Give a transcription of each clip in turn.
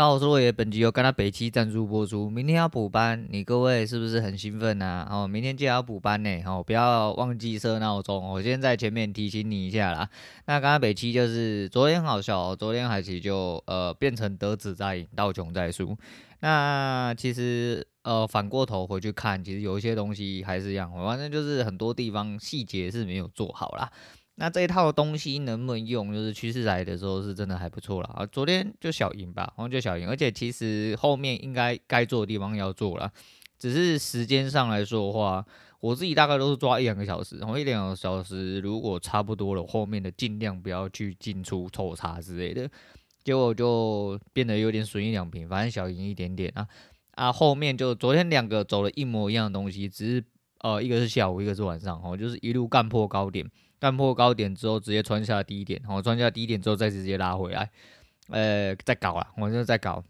大家好，我是洛爷，本集由甘纳北七赞助播出。明天要补班，你各位是不是很兴奋啊？哦，明天记得要补班呢，哦，不要忘记设闹钟。我先在前面提醒你一下啦。那甘纳北七就是昨天好笑哦，昨天海奇就呃变成得子在赢，道穷在输。那其实呃反过头回去看，其实有一些东西还是一样，反正就是很多地方细节是没有做好啦。那这一套东西能不能用？就是趋势来的时候是真的还不错了啊！昨天就小赢吧，然后就小赢，而且其实后面应该该做的地方要做了，只是时间上来说的话，我自己大概都是抓一两个小时，然后一两个小时如果差不多了，后面的尽量不要去进出抽查之类的，结果就变得有点损一两平，反正小赢一点点啊啊！后面就昨天两个走了一模一样的东西，只是呃一个是下午，一个是晚上，哦，就是一路干破高点。干破高点之后，直接穿下低点，然后穿下低点之后，再直接拉回来，呃，再搞了，我就在搞。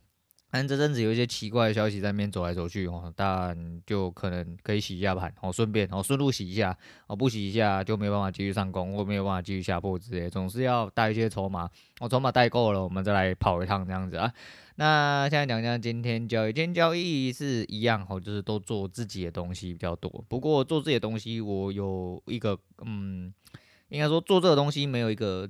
但这阵子有一些奇怪的消息在那边走来走去哦，但就可能可以洗一下盘，哦，顺便哦，顺路洗一下，哦，不洗一下就没办法继续上攻，或没有办法继续下破之类，总是要带一些筹码，我筹码带够了，我们再来跑一趟这样子啊。那现在讲讲今天交易，今天交易是一样哦，就是都做自己的东西比较多。不过做自己的东西，我有一个嗯，应该说做这个东西没有一个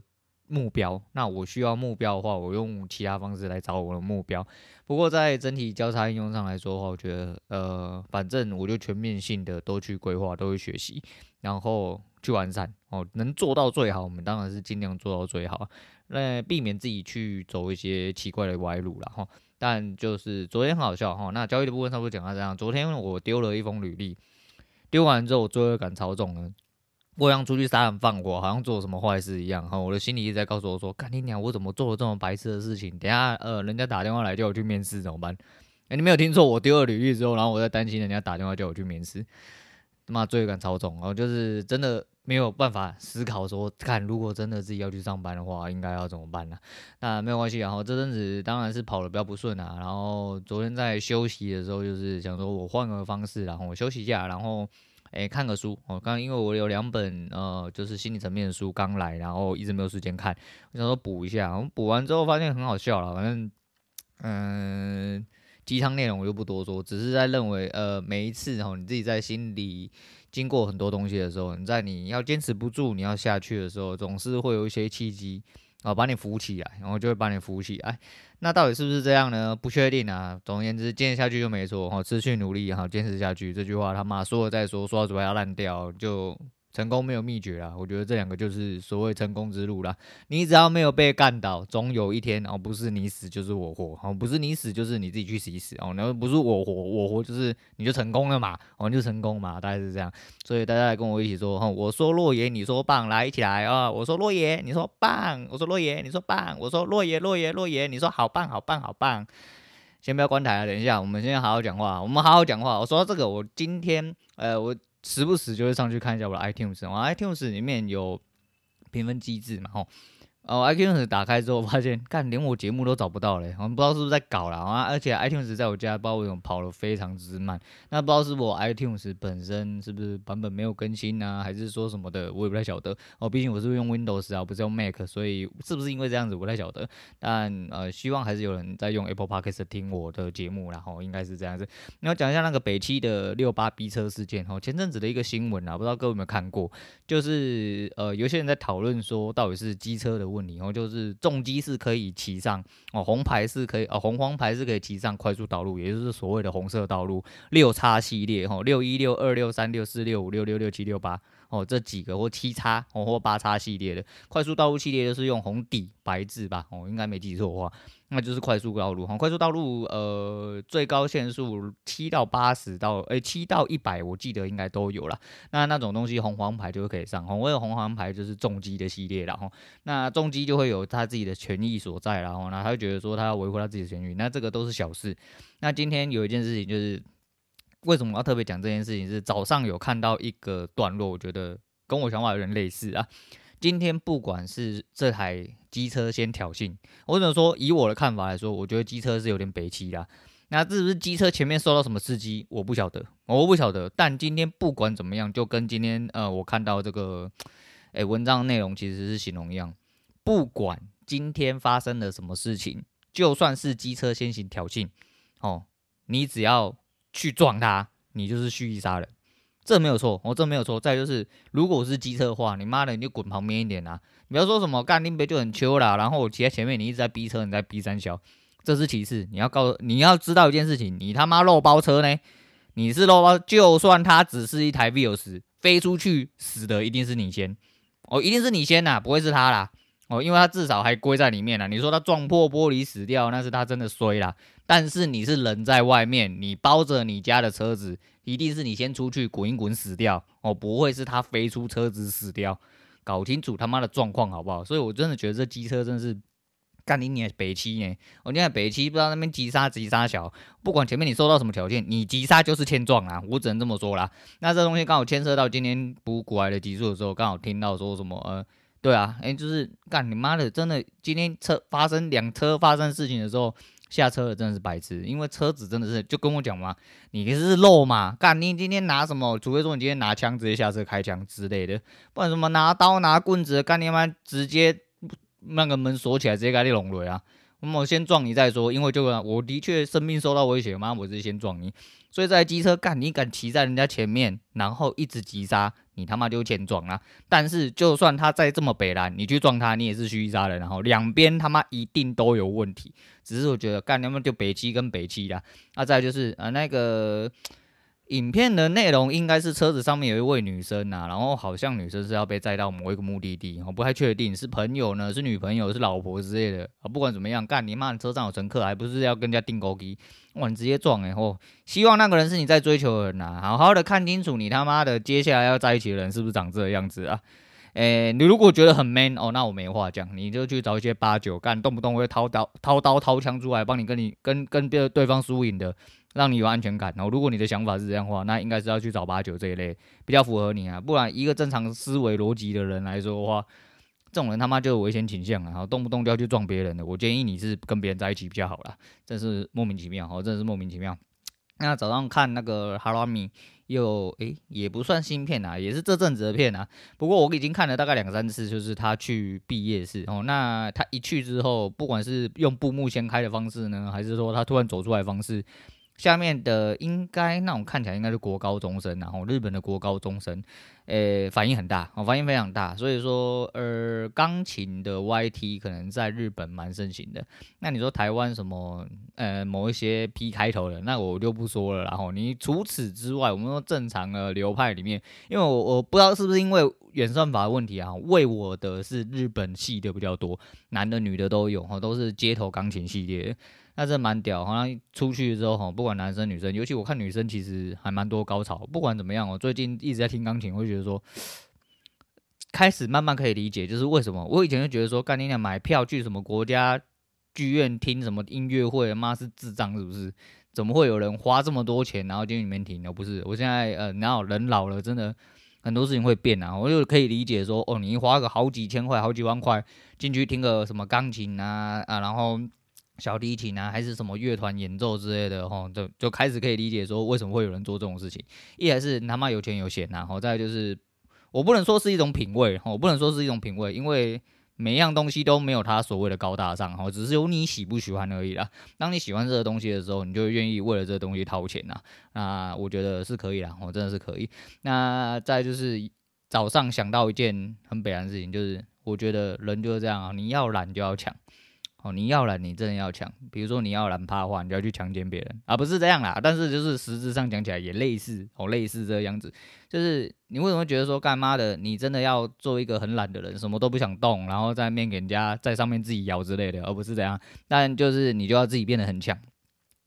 目标。那我需要目标的话，我用其他方式来找我的目标。不过在整体交叉应用上来说的话，我觉得呃，反正我就全面性的都去规划，都去学习，然后去完善哦，能做到最好，我们当然是尽量做到最好。那避免自己去走一些奇怪的歪路了哈，但就是昨天很好笑哈，那交易的部分差不多讲到这样。昨天我丢了一封履历，丢完之后我罪恶感超重了，我想出去杀人放火，好像做了什么坏事一样哈。我的心里一直在告诉我说：“干你娘，我怎么做了这么白痴的事情？等下呃，人家打电话来叫我去面试怎么办？”哎，你没有听错，我丢了履历之后，然后我在担心人家打电话叫我去面试，他妈罪恶感超重，然后就是真的。没有办法思考说，看如果真的自己要去上班的话，应该要怎么办呢？那没有关系，然后这阵子当然是跑的比较不顺啊。然后昨天在休息的时候，就是想说我换个方式，然后我休息一下，然后诶看个书。我刚因为我有两本呃，就是心理层面的书刚来，然后一直没有时间看，我想说补一下。我补完之后发现很好笑了，反正嗯，鸡汤内容我就不多说，只是在认为呃，每一次哈，你自己在心里。经过很多东西的时候，你在你要坚持不住，你要下去的时候，总是会有一些契机哦，把你扶起来，然后就会把你扶起来。那到底是不是这样呢？不确定啊。总而言之，坚持下去就没错哦，持续努力哈，坚持下去。这句话他妈说了再说，说到嘴巴要烂掉就。成功没有秘诀啦，我觉得这两个就是所谓成功之路啦。你只要没有被干倒，总有一天哦，不是你死就是我活，哦，不是你死就是你自己去死一死哦，然后不是我活，我活就是你就成功了嘛，哦，你就成功嘛，大概是这样。所以大家来跟我一起说哈，我说洛爷，你说棒，来一起来啊！我说洛爷，你说棒，我说洛爷，你说棒，我说洛爷，洛爷，洛爷，你说好棒，好棒，好棒。先不要关台啊，等一下，我们先好好讲话，我们好好讲话。我说这个，我今天呃，我。时不时就会上去看一下我的 iTunes，我 iTunes 里面有评分机制嘛，吼。哦，iTunes 打开之后发现，干连我节目都找不到嘞，我们不知道是不是在搞了啊！而且 iTunes 在我家不知道为什么跑得非常之慢，那不知道是我 iTunes 本身是不是版本没有更新啊，还是说什么的，我也不太晓得。哦，毕竟我是用 Windows 啊，不是用 Mac，所以是不是因为这样子，我不太晓得。但呃，希望还是有人在用 Apple Podcast 听我的节目，然后应该是这样子。那我讲一下那个北七的六八 B 车事件，哦，前阵子的一个新闻啊，不知道各位有没有看过，就是呃，有些人在讨论说，到底是机车的问题。哦就是重机是可以骑上哦，红牌是可以哦，红黄牌是可以骑上快速道路，也就是所谓的红色道路六叉系列哦，六一六二六三六四六五六六六七六八哦，这几个或七叉哦或八叉系列的快速道路系列，就是用红底白字吧哦，应该没记错的话。那就是快速道路哈，快速道路呃最高限速七到八十到诶七到一百，我记得应该都有啦。那那种东西红黄牌就可以上，红为红黄牌就是重机的系列啦。哈。那重机就会有他自己的权益所在，然后呢他会觉得说他要维护他自己的权益，那这个都是小事。那今天有一件事情就是为什么要特别讲这件事情？是早上有看到一个段落，我觉得跟我想法有点类似啊。今天不管是这台机车先挑衅，我只能说以我的看法来说，我觉得机车是有点北七啦。那是不是机车前面受到什么刺激？我不晓得，我不晓得。但今天不管怎么样，就跟今天呃我看到这个诶、文章内容其实是形容一样。不管今天发生了什么事情，就算是机车先行挑衅，哦，你只要去撞他，你就是蓄意杀人，这没有错，哦，这没有错。再就是，如果是机车的话，你妈的你就滚旁边一点啊！你不要说什么干林北就很秋啦，然后我骑在前面，你一直在逼车，你在逼三消，这是其次。你要告，你要知道一件事情，你他妈肉包车呢？你是肉包，就算它只是一台 Vios 飞出去死的一定是你先，哦，一定是你先呐，不会是他啦，哦，因为他至少还归在里面了。你说他撞破玻璃死掉，那是他真的衰啦。但是你是人在外面，你包着你家的车子，一定是你先出去滚一滚死掉，哦，不会是他飞出车子死掉。搞清楚他妈的状况好不好？所以我真的觉得这机车真是。干你你北七呢？我现在北七不知道那边急刹急刹小，不管前面你收到什么条件，你急刹就是欠撞啊！我只能这么说啦。那这东西刚好牵涉到今天补股来的集数的时候，刚好听到说什么呃，对啊，哎、就是干你妈的，真的今天车发生两车发生事情的时候，下车的真的是白痴，因为车子真的是就跟我讲嘛，你是肉嘛，干你今天拿什么？除非说你今天拿枪直接下车开枪之类的，不然什么拿刀拿棍子，干你妈直接。那个门锁起来，直接给你弄来啊！我先撞你再说，因为就我的确生命受到威胁嘛，我是先撞你。所以在机车干，你敢骑在人家前面，然后一直急刹，你他妈就前撞啊！但是就算他再这么北烂，你去撞他，你也是蓄意杀人，然后两边他妈一定都有问题。只是我觉得干，他们就北七跟北七啦。那再就是啊，那个。影片的内容应该是车子上面有一位女生、啊，然后好像女生是要被载到某一个目的地，我不太确定是朋友呢，是女朋友，是老婆之类的啊。不管怎么样，干你妈，车上有乘客，还不是要跟人家订高机，哇，你直接撞哎、欸！哦，希望那个人是你在追求的人呐、啊，好好的看清楚你他妈的接下来要在一起的人是不是长这个样子啊？诶、你如果觉得很 man 哦，那我没话讲，你就去找一些八九干，动不动会掏刀掏刀掏枪出来帮你跟你跟跟别对方输赢的。让你有安全感，然后如果你的想法是这样的话，那应该是要去找八九这一类比较符合你啊，不然一个正常思维逻辑的人来说的话，这种人他妈就有危险倾向啊，然后动不动就要去撞别人的。我建议你是跟别人在一起比较好啦，真是莫名其妙，哦，真是莫名其妙。那早上看那个哈拉米又诶，也不算新片啊，也是这阵子的片啊。不过我已经看了大概两三次，就是他去毕业式哦。那他一去之后，不管是用布幕先开的方式呢，还是说他突然走出来方式。下面的应该那种看起来应该是国高中生，然后日本的国高中生，诶，反应很大，哦，反应非常大，所以说，呃，钢琴的 YT 可能在日本蛮盛行的。那你说台湾什么，呃，某一些 P 开头的，那我就不说了。然后你除此之外，我们说正常的流派里面，因为我我不知道是不是因为演算法的问题啊，为我的是日本系的比较多，男的女的都有，哈，都是街头钢琴系列。那这蛮屌，好像出去之后哈，不管男生女生，尤其我看女生其实还蛮多高潮。不管怎么样，我最近一直在听钢琴，我会觉得说，开始慢慢可以理解，就是为什么我以前就觉得说，干你俩买票去什么国家剧院听什么音乐会，妈是智障是不是？怎么会有人花这么多钱然后进去里面听？哦，不是，我现在呃，然后人老了，真的很多事情会变啊，我就可以理解说，哦，你花个好几千块、好几万块进去听个什么钢琴啊啊，然后。小提琴啊，还是什么乐团演奏之类的，吼，就就开始可以理解说为什么会有人做这种事情。一来是他妈有钱有闲呐，吼，再就是我不能说是一种品味，吼，我不能说是一种品味，因为每一样东西都没有它所谓的高大上，吼，只是有你喜不喜欢而已啦。当你喜欢这个东西的时候，你就愿意为了这个东西掏钱呐，那我觉得是可以啦，我真的是可以。那再就是早上想到一件很北然的事情，就是我觉得人就是这样啊，你要懒就要抢。哦，你要懒，你真的要抢。比如说你要懒趴的话，你就要去强奸别人啊，不是这样啦。但是就是实质上讲起来也类似哦，类似这样子。就是你为什么觉得说干妈的，你真的要做一个很懒的人，什么都不想动，然后在面给人家在上面自己摇之类的，而不是这样。但就是你就要自己变得很强。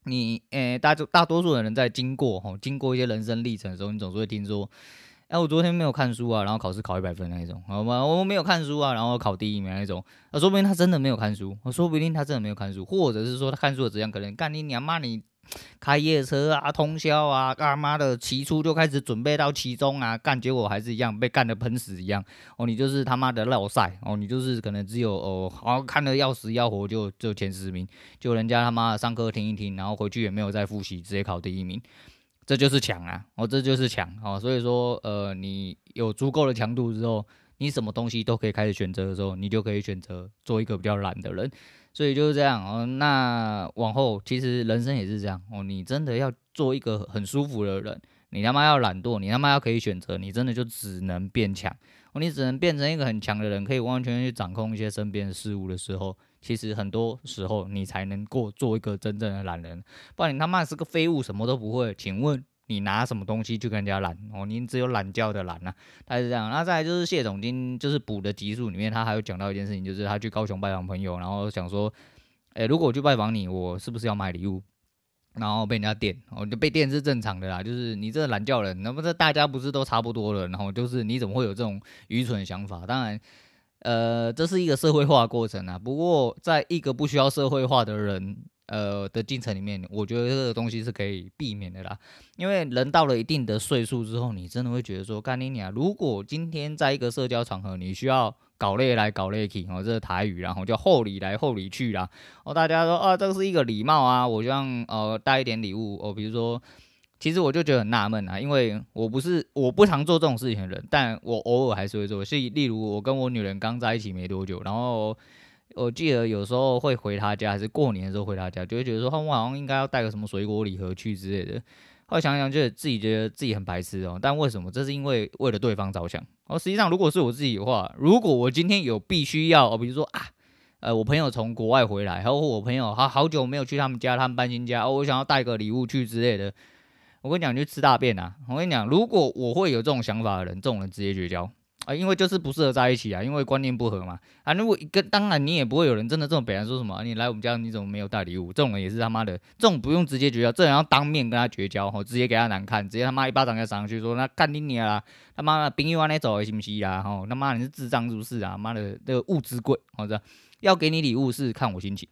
你诶、大大多数的人在经过哦，经过一些人生历程的时候，你总是会听说。哎，我昨天没有看书啊，然后考试考一百分那一种，好吗？我没有看书啊，然后考第一名那一种，啊，说不定他真的没有看书，我说不定他真的没有看书，或者是说他看书的质量可能干你娘妈，你开夜车啊，通宵啊，干妈的起初就开始准备到期中啊，干结果还是一样被干的喷死一样，哦，你就是他妈的落赛，哦，你就是可能只有哦，好看得要死要活就就前十名，就人家他妈的上课听一听，然后回去也没有再复习，直接考第一名。这就是强啊！哦，这就是强哦，所以说，呃，你有足够的强度之后，你什么东西都可以开始选择的时候，你就可以选择做一个比较懒的人。所以就是这样哦。那往后其实人生也是这样哦。你真的要做一个很舒服的人，你他妈要懒惰，你他妈要可以选择，你真的就只能变强哦。你只能变成一个很强的人，可以完完全全去掌控一些身边的事物的时候，其实很多时候你才能够做一个真正的懒人。不然你他妈是个废物，什么都不会。请问？你拿什么东西去跟人家懒哦？你只有懒觉的懒啊，他是这样。那再来就是谢总经就是补的集数里面，他还有讲到一件事情，就是他去高雄拜访朋友，然后想说，哎、如果我去拜访你，我是不是要买礼物？然后被人家电，哦，就被电是正常的啦。就是你这个懒觉人，那不是大家不是都差不多了？然后就是你怎么会有这种愚蠢的想法？当然，呃，这是一个社会化过程啊。不过，在一个不需要社会化的人。呃的进程里面，我觉得这个东西是可以避免的啦。因为人到了一定的岁数之后，你真的会觉得说，干你娘！如果今天在一个社交场合，你需要搞累来搞累去，哦，这是台语，然后叫厚礼来厚礼去啦。哦，大家说啊，这个是一个礼貌啊，我希望呃带一点礼物哦。比如说，其实我就觉得很纳闷啊，因为我不是我不常做这种事情的人，但我偶尔还是会做。是例如我跟我女人刚在一起没多久，然后。我记得有时候会回她家，还是过年的时候回她家，就会觉得说，我好像应该要带个什么水果礼盒去之类的。后来想想，就自己觉得自己很白痴哦。但为什么？这是因为为了对方着想。哦，实际上如果是我自己的话，如果我今天有必须要，比如说啊，呃，我朋友从国外回来，然后我朋友好好久没有去他们家，他们搬新家，哦，我想要带个礼物去之类的。我跟你讲，你去吃大便啊！我跟你讲，如果我会有这种想法的人，这种人直接绝交。啊，因为就是不适合在一起啊，因为观念不合嘛。啊，如果跟当然你也不会有人真的这种北人说什么，你来我们家你怎么没有带礼物？这种人也是他妈的，这种不用直接绝交，这人要当面跟他绝交，吼，直接给他难看，直接他妈一巴掌给他上去，说那干你娘啦，他妈的朋友往那走行不行啦？吼，他妈你是智障是不是啊？妈的，这个物资贵，好的，要给你礼物是看我心情，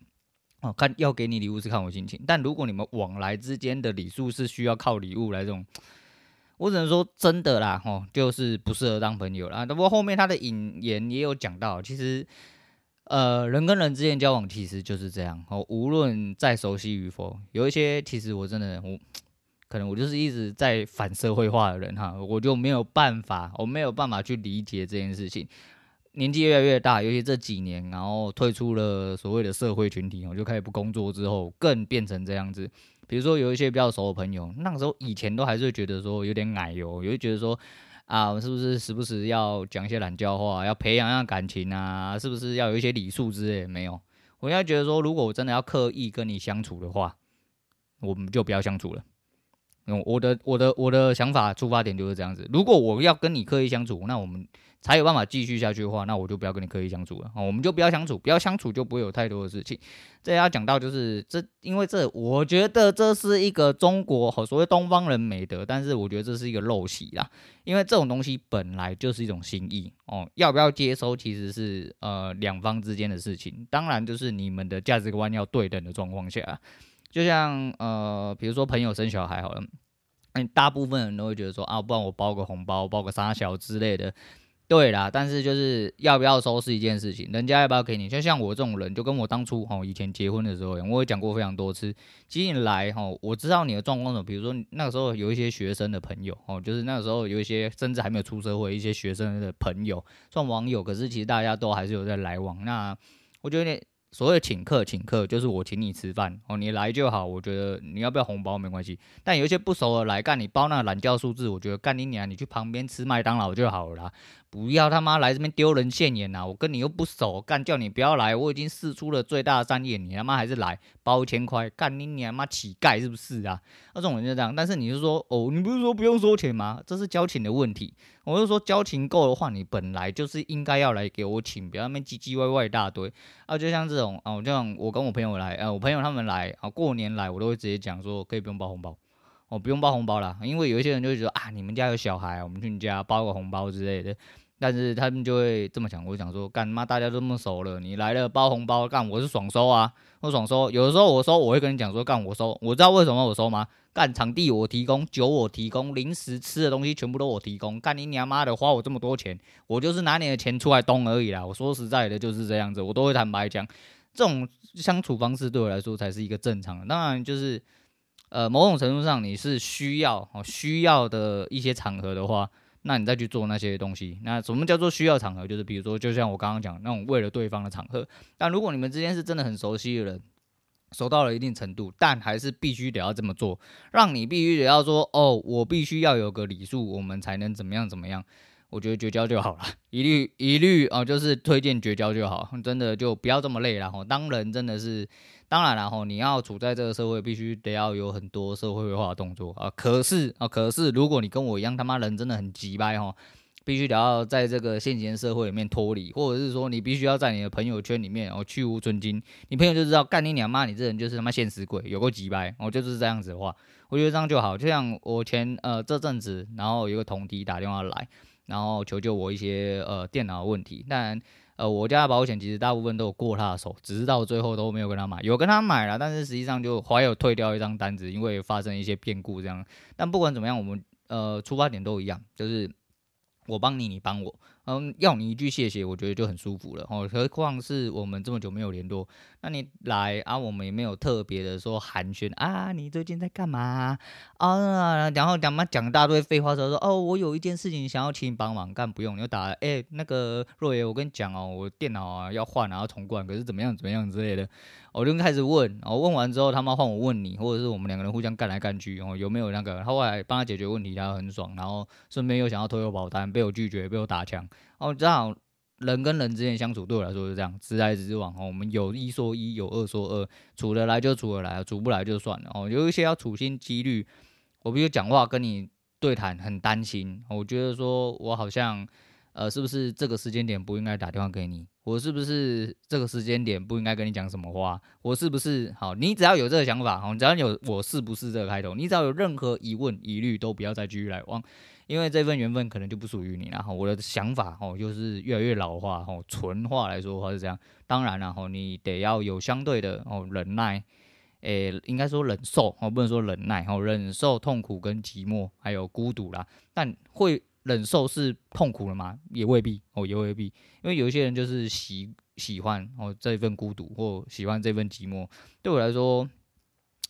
哦，看要给你礼物是看我心情，但如果你们往来之间的礼数是需要靠礼物来这种。我只能说真的啦，吼，就是不适合当朋友啦。不过后面他的引言也有讲到，其实，呃，人跟人之间交往其实就是这样，哦，无论再熟悉与否，有一些其实我真的我可能我就是一直在反社会化的人哈，我就没有办法，我没有办法去理解这件事情。年纪越来越大，尤其这几年，然后退出了所谓的社会群体，我就开始不工作之后，更变成这样子。比如说有一些比较熟的朋友，那个时候以前都还是觉得说有点矮哟，也会觉得说啊，是不是时不时要讲一些懒叫话，要培养一下感情啊，是不是要有一些礼数之类？没有，我现在觉得说，如果我真的要刻意跟你相处的话，我们就不要相处了。我的我的我的想法出发点就是这样子。如果我要跟你刻意相处，那我们。才有办法继续下去的话，那我就不要跟你刻意相处了啊！我们就不要相处，不要相处就不会有太多的事情。这要讲到就是这，因为这我觉得这是一个中国和所谓东方人美德，但是我觉得这是一个陋习啦。因为这种东西本来就是一种心意哦，要不要接收其实是呃两方之间的事情。当然就是你们的价值观要对等的状况下，就像呃比如说朋友生小孩好了，嗯，大部分人都会觉得说啊，不然我包个红包，包个三小之类的。对啦，但是就是要不要收是一件事情，人家要不要给你，就像我这种人，就跟我当初哈以前结婚的时候，我也讲过非常多次。其实你来哈，我知道你的状况呢，比如说那个时候有一些学生的朋友哦，就是那个时候有一些甚至还没有出社会一些学生的朋友，算网友，可是其实大家都还是有在来往。那我觉得所谓请客，请客就是我请你吃饭哦，你来就好。我觉得你要不要红包没关系，但有一些不熟的来干，你包那个懒叫数字，我觉得干你娘，你去旁边吃麦当劳就好了啦。不要他妈来这边丢人现眼呐、我跟你又不熟，干叫你不要来，我已经试出了最大的善意，你他妈还是来包一千块，干你你他妈乞丐是不是啊？那种人就这样。但是你是说哦，你不是说不用收钱吗？这是交情的问题。我就说交情够的话，你本来就是应该要来给我请，不要那边唧唧歪歪一大堆啊！就像这种哦，就像我跟我朋友来，呃，我朋友他们来啊，过年来，我都会直接讲说可以不用包红包，哦，不用包红包啦，因为有一些人就会觉得啊，你们家有小孩，我们去你家包个红包之类的。但是他们就会这么想，我就想说，干妈大家都这么熟了，你来了包红包，干我是爽收啊，我爽收。有的时候我收，我会跟你讲说，干我收，我知道为什么我收吗？干场地我提供，酒我提供，零食吃的东西全部都我提供。干你娘妈的，花我这么多钱，我就是拿你的钱出来东而已啦。我说实在的，就是这样子，我都会坦白讲，这种相处方式对我来说才是一个正常的。当然就是，呃，某种程度上你是需要哦需要的一些场合的话。那你再去做那些东西。那什么叫做需要场合？就是比如说，就像我刚刚讲那种为了对方的场合。但如果你们之间是真的很熟悉的人，熟到了一定程度，但还是必须得要这么做，让你必须得要说哦，我必须要有个礼数，我们才能怎么样怎么样。我觉得绝交就好了，一律一律啊，就是推荐绝交就好，真的就不要这么累了哈。当人真的是，当然了哈，你要处在这个社会，必须得要有很多社会化的动作啊。可是啊，可是如果你跟我一样，他妈人真的很急掰哈，必须得要在这个现行社会里面脱离，或者是说你必须要在你的朋友圈里面哦去无存金，你朋友就知道干你娘妈，你这人就是他妈现实鬼，有够急掰，我就是这样子的话，我觉得这样就好。就像我前呃这阵子，然后有个同弟打电话来。然后求救我一些呃电脑问题，但呃我家的保险其实大部分都有过他的手，只是到最后都没有跟他买，有跟他买了，但是实际上就怀有退掉一张单子，因为发生一些变故这样。但不管怎么样，我们呃出发点都一样，就是我帮你，你帮我。嗯，要你一句谢谢，我觉得就很舒服了哦。何况是我们这么久没有联络，那你来啊，我们也没有特别的说寒暄啊，你最近在干嘛啊？然后讲嘛讲一大堆废话，说说哦，我有一件事情想要请你帮忙，干不用，你就打哎、那个若爷，我跟你讲哦，我电脑啊要换，然后重灌，可是怎么样怎么样之类的，我就开始问，我问完之后，他妈换我问你，或者是我们两个人互相干来干去哦，有没有那个？他后来帮他解决问题，他很爽，然后顺便又想要推我保单，被我拒绝，被我打枪。哦，这样人跟人之间相处对我来说是这样，直来直往哦。我们有一说一，有二说二，处得来就处得来，处不来就算了哦。有一些要处心积虑，我比如讲话跟你对谈很担心，我觉得说我好像呃，是不是这个时间点不应该打电话给你？我是不是这个时间点不应该跟你讲什么话？我是不是好？你只要有这个想法，好，只要有我是不是这个开头，你只要有任何疑问疑虑，都不要再继续来往。因为这份缘分可能就不属于你，然后我的想法哦，就是越来越老化哦，纯化来说的话是这样。当然了，你得要有相对的哦忍耐，诶，应该说忍受哦，不能说忍耐哦，忍受痛苦跟寂寞还有孤独啦。但会忍受是痛苦了吗？也未必哦，也未必。因为有一些人就是喜喜欢哦这份孤独或喜欢这份寂寞。对我来说，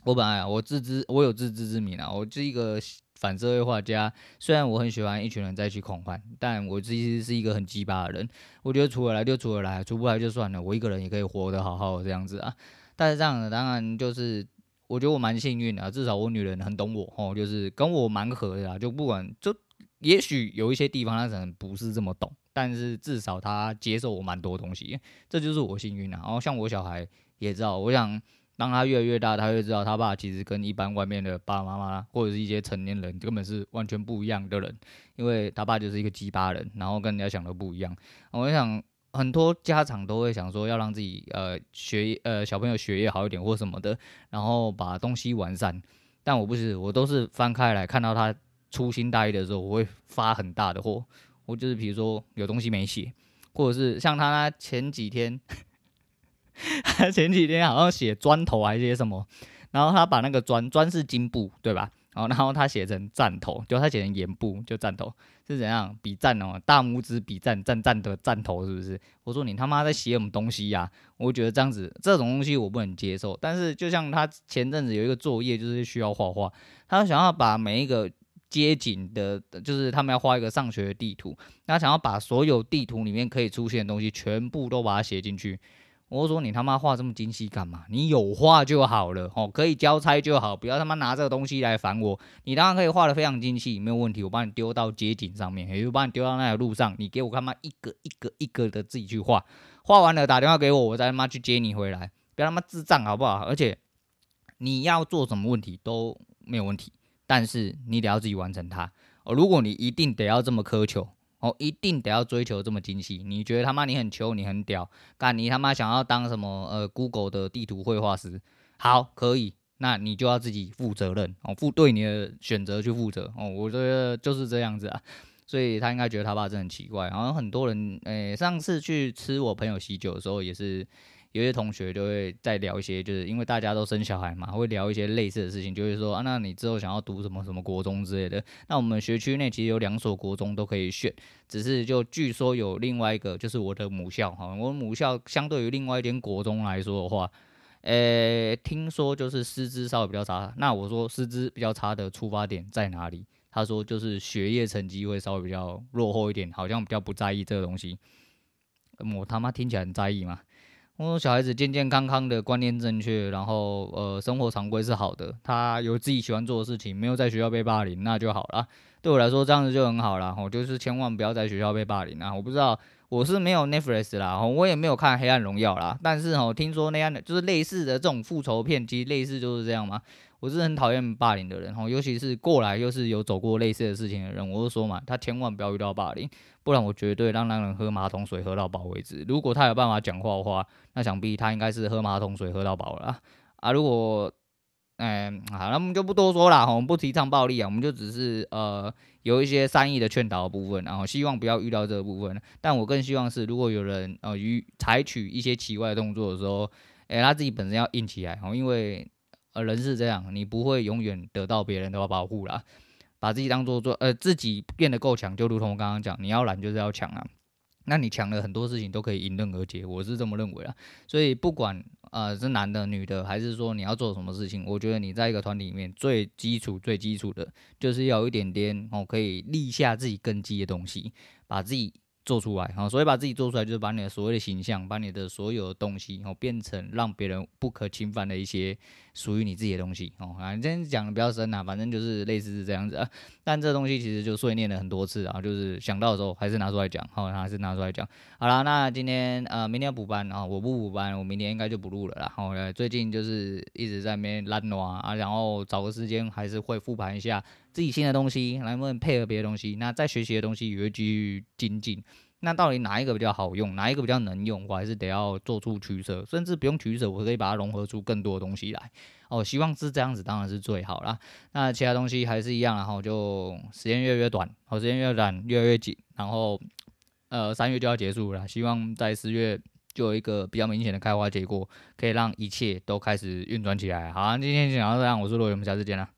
我本来，我自知我有自知之明啊，我是一个。反社会画家，虽然我很喜欢一群人在一起狂欢，但我其实是一个很鸡巴的人。我觉得处得来就处得来，处不来就算了。我一个人也可以活得好好的这样子啊。但是这样的当然就是，我觉得我蛮幸运的，至少我女人很懂我哦，就是跟我蛮合的啦。就不管就也许有一些地方她可能不是这么懂，但是至少她接受我蛮多东西，这就是我幸运的。然后像我小孩也知道，我想。当他越来越大，他会知道他爸其实跟一般外面的爸爸妈妈或者是一些成年人根本是完全不一样的人，因为他爸就是一个鸡巴人，然后跟人家想的不一样。我想很多家长都会想说要让自己呃学呃小朋友学业好一点或什么的，然后把东西完善。但我不是，我都是翻开来看到他粗心大意的时候，我会发很大的火。我就是比如说有东西没写，或者是像他前几天。他前几天好像写砖头还是写什么，然后他把那个砖砖是金布对吧？然后然后他写成赞头，就他写成盐布就赞头是怎样比赞哦？大拇指比赞赞赞的赞头是不是？我说你他妈在写什么东西呀、啊？我觉得这样子这种东西我不能接受。但是就像他前阵子有一个作业就是需要画画，他想要把每一个街景的，就是他们要画一个上学的地图，他想要把所有地图里面可以出现的东西全部都把它写进去。我说你他妈画这么精细干嘛？你有画就好了哦，可以交差就好，不要他妈拿这个东西来烦我。你当然可以画得非常精细，没有问题，我帮你丢到街景上面，也就把你丢到那条路上，你给我他妈一个一个一个的自己去画，画完了打电话给我，我再他妈去接你回来，不要他妈智障好不好？而且你要做什么问题都没有问题，但是你得要自己完成它哦。如果你一定得要这么苛求。哦，一定得要追求这么精细？你觉得他妈你很穷，你很屌，干你他妈想要当什么呃 Google 的地图绘画师？好，可以，那你就要自己负责任哦，负对你的选择去负责哦。我觉得就是这样子啊，所以他应该觉得他爸真的很奇怪。好像很多人，诶、上次去吃我朋友喜酒的时候也是。有些同学就会在聊一些，就是因为大家都生小孩嘛，会聊一些类似的事情，就会说啊，那你之后想要读什么什么国中之类的。那我们学区内其实有两所国中都可以选，只是就据说有另外一个，就是我的母校哈，我母校相对于另外一间国中来说的话，呃、听说就是师资稍微比较差。那我说师资比较差的出发点在哪里？他说就是学业成绩会稍微比较落后一点，好像比较不在意这个东西。我他妈听起来很在意嘛？我说小孩子健健康康的观念正确，然后呃生活常规是好的，他有自己喜欢做的事情，没有在学校被霸凌，那就好了。对我来说这样子就很好了。我就是千万不要在学校被霸凌啊！我不知道。我是没有 Netflix 啦，我也没有看《黑暗荣耀》啦，但是哦，听说那样的就是类似的这种复仇片，其实类似就是这样嘛。我是很讨厌霸凌的人，尤其是过来又是有走过类似的事情的人，我就说嘛，他千万不要遇到霸凌，不然我绝对让那人喝马桶水喝到饱为止。如果他有办法讲话的话，那想必他应该是喝马桶水喝到饱了啊。如果嗯，好，那我们就不多说了，我们不提倡暴力啊，我们就只是呃有一些善意的劝导的部分，然后希望不要遇到这个部分。但我更希望是，如果有人呃于采取一些奇怪的动作的时候，哎，他自己本身要硬起来哦，因为呃人是这样，你不会永远得到别人的保护啦，把自己当做做呃自己变得够强，就如同我刚刚讲，你要懒就是要强啊。那你强了很多事情都可以迎刃而解，我是这么认为啦。所以不管呃是男的女的，还是说你要做什么事情，我觉得你在一个团体里面最基础最基础的，就是要有一点点哦可以立下自己根基的东西，把自己。做出来，哈，所以把自己做出来，就是把你的所谓的形象，把你的所有的东西，哦，变成让别人不可侵犯的一些属于你自己的东西，哦，啊，今天讲的比较深啊，反正就是类似是这样子啊。但这东西其实就碎念了很多次啊，就是想到的时候还是拿出来讲，好，还是拿出来讲。好啦，那今天呃，明天要补班啊，我不补班，我明天应该就不录了啦。好，最近就是一直在那边懒惰啊，然后找个时间还是会复盘一下。自己新的东西，能不能配合别的东西？那在学习的东西也会继续精进。那到底哪一个比较好用，哪一个比较能用？我还是得要做出取舍，甚至不用取舍，我可以把它融合出更多的东西来。哦，希望是这样子，当然是最好啦。那其他东西还是一样，然后就时间越来越短，好，时间越短越来越紧，然后呃三月就要结束了，希望在四月就有一个比较明显的开花结果，可以让一切都开始运转起来。好，今天就讲到这样，我是罗伟，我们下次见了。